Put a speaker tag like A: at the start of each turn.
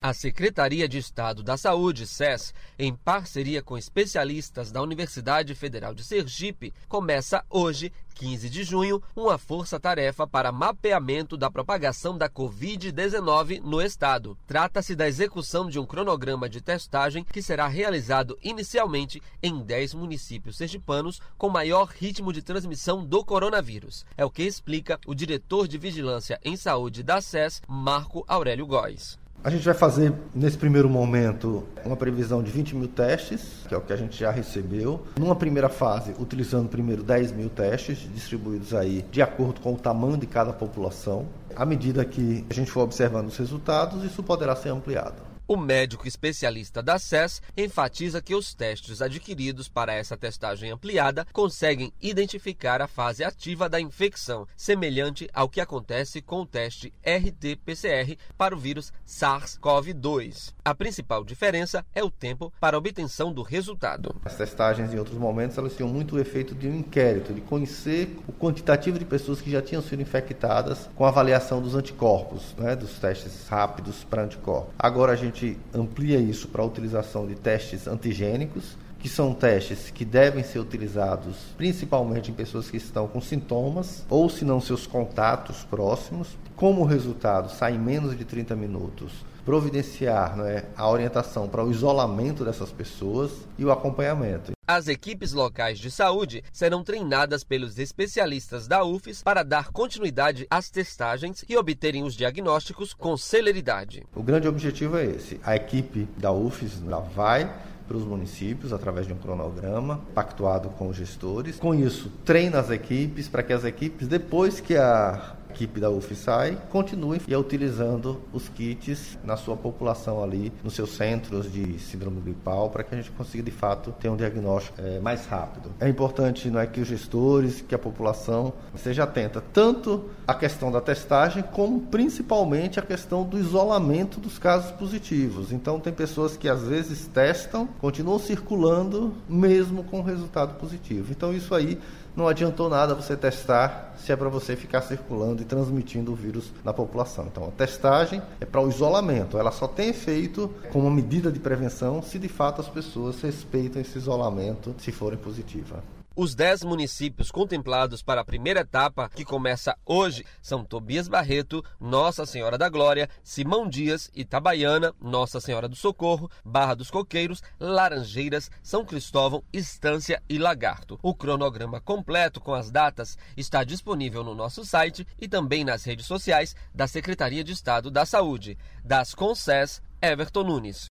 A: A Secretaria de Estado da Saúde, SES, em parceria com especialistas da Universidade Federal de Sergipe, começa hoje, 15 de junho, uma força-tarefa para mapeamento da propagação da Covid-19 no estado. Trata-se da execução de um cronograma de testagem que será realizado inicialmente em 10 municípios sergipanos com maior ritmo de transmissão do coronavírus. É o que explica o diretor de Vigilância em Saúde da SES, Marco Aurélio Góes.
B: A gente vai fazer, nesse primeiro momento, uma previsão de 20 mil testes, que é o que a gente já recebeu. Numa primeira fase, utilizando primeiro 10 mil testes, distribuídos aí de acordo com o tamanho de cada população. À medida que a gente for observando os resultados, isso poderá ser ampliado.
A: O médico especialista da SES enfatiza que os testes adquiridos para essa testagem ampliada conseguem identificar a fase ativa da infecção, semelhante ao que acontece com o teste RT-PCR para o vírus SARS-CoV-2. A principal diferença é o tempo para obtenção do resultado.
B: As testagens em outros momentos elas tinham muito o efeito de um inquérito, de conhecer o quantitativo de pessoas que já tinham sido infectadas com avaliação dos anticorpos, né, dos testes rápidos para anticorpos. Agora a gente gente amplia isso para a utilização de testes antigênicos, que são testes que devem ser utilizados principalmente em pessoas que estão com sintomas ou se não seus contatos próximos. Como resultado, sai em menos de 30 minutos providenciar né, a orientação para o isolamento dessas pessoas e o acompanhamento.
A: As equipes locais de saúde serão treinadas pelos especialistas da UFES para dar continuidade às testagens e obterem os diagnósticos com celeridade.
B: O grande objetivo é esse. A equipe da UFES vai para os municípios através de um cronograma pactuado com os gestores. Com isso, treina as equipes para que as equipes, depois que a equipe da UFSAI continue utilizando os kits na sua população ali, nos seus centros de síndrome gripal, para que a gente consiga de fato ter um diagnóstico é, mais rápido. É importante não é que os gestores, que a população seja atenta tanto à questão da testagem, como principalmente à questão do isolamento dos casos positivos. Então tem pessoas que às vezes testam, continuam circulando mesmo com resultado positivo. Então isso aí não adiantou nada você testar se é para você ficar circulando e transmitindo o vírus na população. Então, a testagem é para o isolamento. Ela só tem efeito como medida de prevenção se de fato as pessoas respeitam esse isolamento se forem positivas.
A: Os dez municípios contemplados para a primeira etapa, que começa hoje, são Tobias Barreto, Nossa Senhora da Glória, Simão Dias, Itabaiana, Nossa Senhora do Socorro, Barra dos Coqueiros, Laranjeiras, São Cristóvão, Estância e Lagarto. O cronograma completo com as datas está disponível no nosso site e também nas redes sociais da Secretaria de Estado da Saúde. Das Conces, Everton Nunes.